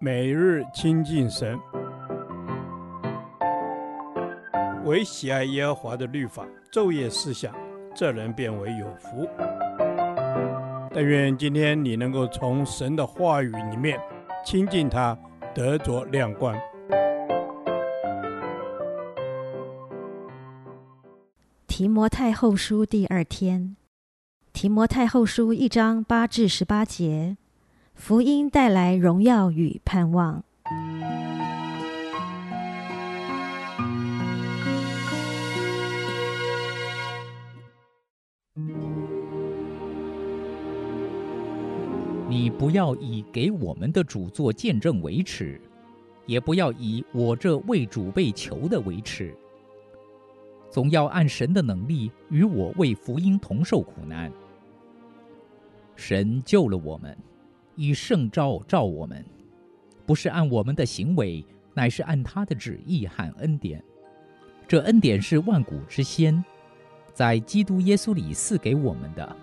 每日亲近神，唯喜爱耶和华的律法，昼夜思想，这人便为有福。但愿今天你能够从神的话语里面亲近他，得着亮光。提摩太后书第二天，提摩太后书一章八至十八节。福音带来荣耀与盼望。你不要以给我们的主做见证为耻，也不要以我这为主被囚的为耻，总要按神的能力与我为福音同受苦难。神救了我们。以圣召召我们，不是按我们的行为，乃是按他的旨意和恩典。这恩典是万古之先，在基督耶稣里赐给我们的。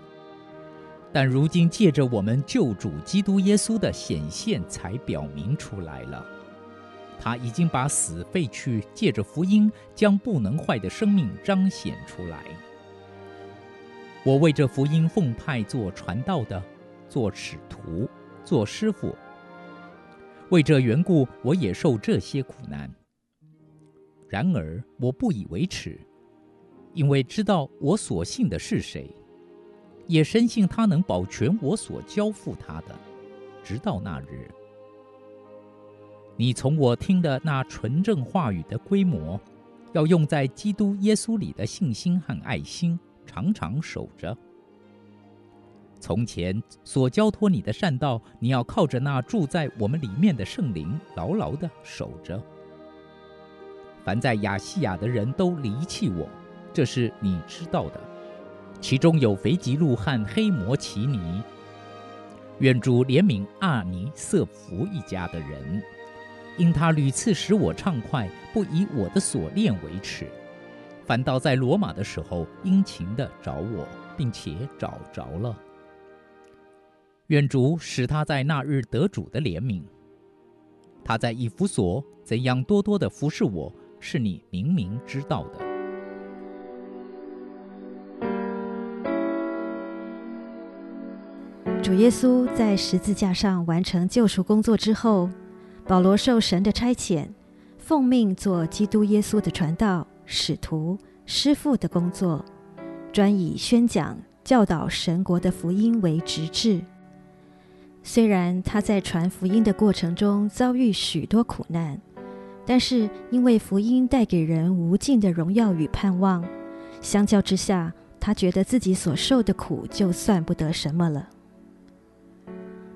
但如今借着我们救主基督耶稣的显现，才表明出来了。他已经把死废去，借着福音将不能坏的生命彰显出来。我为这福音奉派做传道的，做使徒。做师傅，为这缘故，我也受这些苦难。然而我不以为耻，因为知道我所信的是谁，也深信他能保全我所交付他的，直到那日。你从我听的那纯正话语的规模，要用在基督耶稣里的信心和爱心，常常守着。从前所交托你的善道，你要靠着那住在我们里面的圣灵，牢牢地守着。凡在亚细亚的人都离弃我，这是你知道的。其中有腓吉路和黑摩奇尼。愿主怜悯阿尼瑟福一家的人，因他屡次使我畅快，不以我的所恋为耻，反倒在罗马的时候殷勤地找我，并且找着了。愿主使他在那日得主的怜悯。他在以弗所怎样多多的服侍我，是你明明知道的。主耶稣在十字架上完成救赎工作之后，保罗受神的差遣，奉命做基督耶稣的传道、使徒、师傅的工作，专以宣讲、教导神国的福音为职志。虽然他在传福音的过程中遭遇许多苦难，但是因为福音带给人无尽的荣耀与盼望，相较之下，他觉得自己所受的苦就算不得什么了。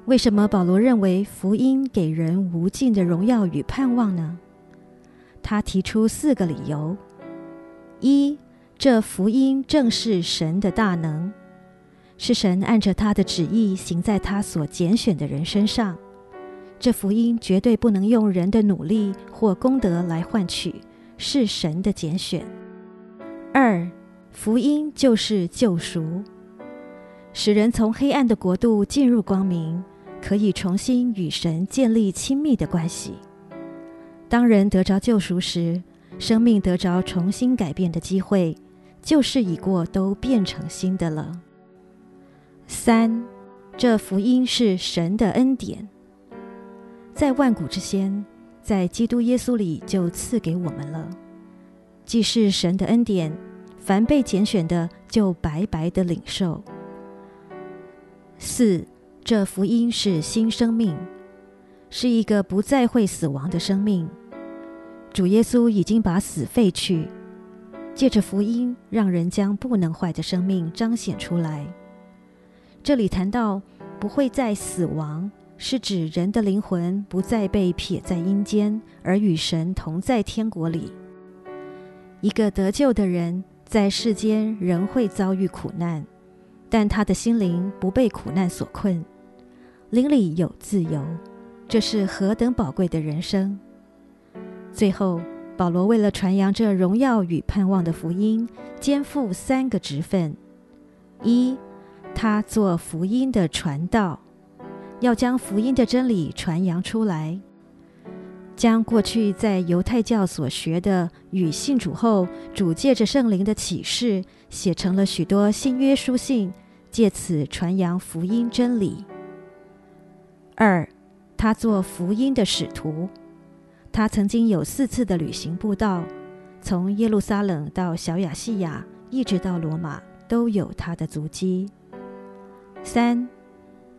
为什么保罗认为福音给人无尽的荣耀与盼望呢？他提出四个理由：一，这福音正是神的大能。是神按着他的旨意行在他所拣选的人身上，这福音绝对不能用人的努力或功德来换取，是神的拣选。二，福音就是救赎，使人从黑暗的国度进入光明，可以重新与神建立亲密的关系。当人得着救赎时，生命得着重新改变的机会，旧事已过，都变成新的了。三，这福音是神的恩典，在万古之先，在基督耶稣里就赐给我们了。既是神的恩典，凡被拣选的就白白的领受。四，这福音是新生命，是一个不再会死亡的生命。主耶稣已经把死废去，借着福音，让人将不能坏的生命彰显出来。这里谈到不会再死亡，是指人的灵魂不再被撇在阴间，而与神同在天国里。一个得救的人在世间仍会遭遇苦难，但他的心灵不被苦难所困，灵里有自由，这是何等宝贵的人生！最后，保罗为了传扬这荣耀与盼望的福音，肩负三个职分：一。他做福音的传道，要将福音的真理传扬出来，将过去在犹太教所学的与信主后主借着圣灵的启示写成了许多新约书信，借此传扬福音真理。二，他做福音的使徒，他曾经有四次的旅行布道，从耶路撒冷到小亚细亚，一直到罗马，都有他的足迹。三。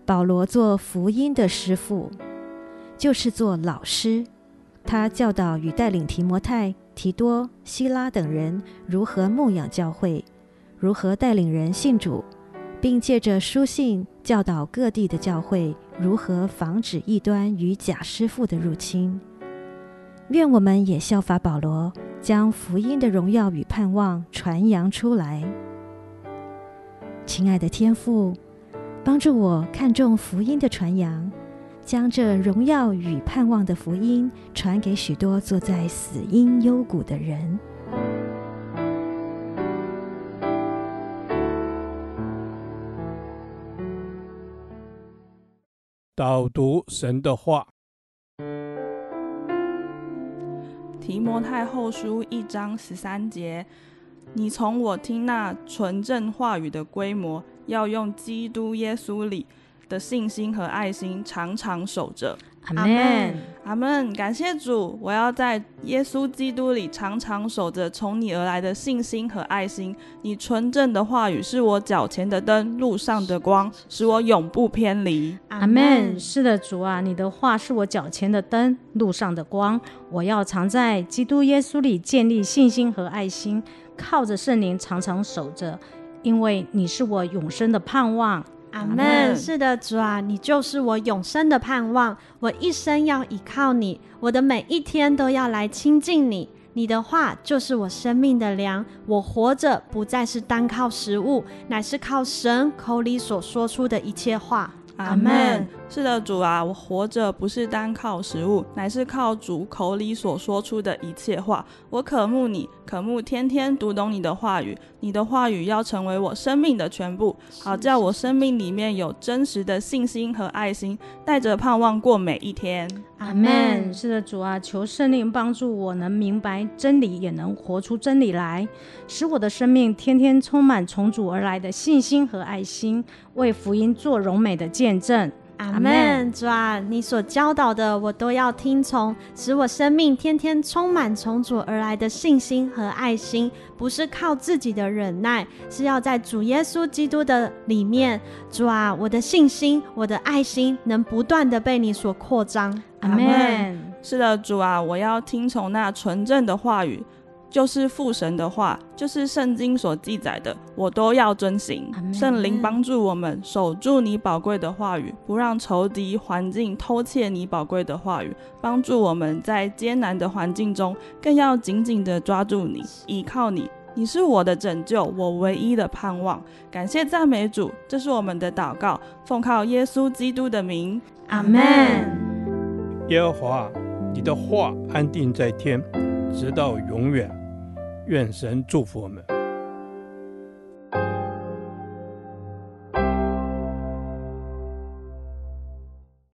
保罗做福音的师傅，就是做老师。他教导与带领提摩太、提多、希拉等人如何牧养教会，如何带领人信主，并借着书信教导各地的教会如何防止异端与假师傅的入侵。愿我们也效法保罗，将福音的荣耀与盼望传扬出来。亲爱的天父。帮助我看重福音的传扬，将这荣耀与盼望的福音传给许多坐在死荫幽谷的人。导读神的话，提摩太后书一章十三节：你从我听那纯正话语的规模。要用基督耶稣里的信心和爱心常常守着。阿门，阿门。感谢主，我要在耶稣基督里常常守着从你而来的信心和爱心。你纯正的话语是我脚前的灯，路上的光，使我永不偏离。阿门。是的，主啊，你的话是我脚前的灯，路上的光。我要常在基督耶稣里建立信心和爱心，靠着圣灵常常守着。因为你是我永生的盼望，阿门。是的，主啊，你就是我永生的盼望。我一生要依靠你，我的每一天都要来亲近你。你的话就是我生命的粮。我活着不再是单靠食物，乃是靠神口里所说出的一切话。阿门。是的，主啊，我活着不是单靠食物，乃是靠主口里所说出的一切话。我渴慕你，渴慕天天读懂你的话语。你的话语要成为我生命的全部，好叫我生命里面有真实的信心和爱心，带着盼望过每一天。阿门。是的，主啊，求圣灵帮助我能明白真理，也能活出真理来，使我的生命天天充满从主而来的信心和爱心，为福音做荣美的见证。阿门，主啊，你所教导的我都要听从，使我生命天天充满从主而来的信心和爱心，不是靠自己的忍耐，是要在主耶稣基督的里面。主啊，我的信心、我的爱心能不断的被你所扩张。阿门。是的，主啊，我要听从那纯正的话语。就是父神的话，就是圣经所记载的，我都要遵行。圣灵帮助我们守住你宝贵的话语，不让仇敌环境偷窃你宝贵的话语，帮助我们在艰难的环境中，更要紧紧的抓住你，依靠你。你是我的拯救，我唯一的盼望。感谢赞美主，这是我们的祷告，奉靠耶稣基督的名，阿门。耶和华，你的话安定在天，直到永远。愿神祝福我们。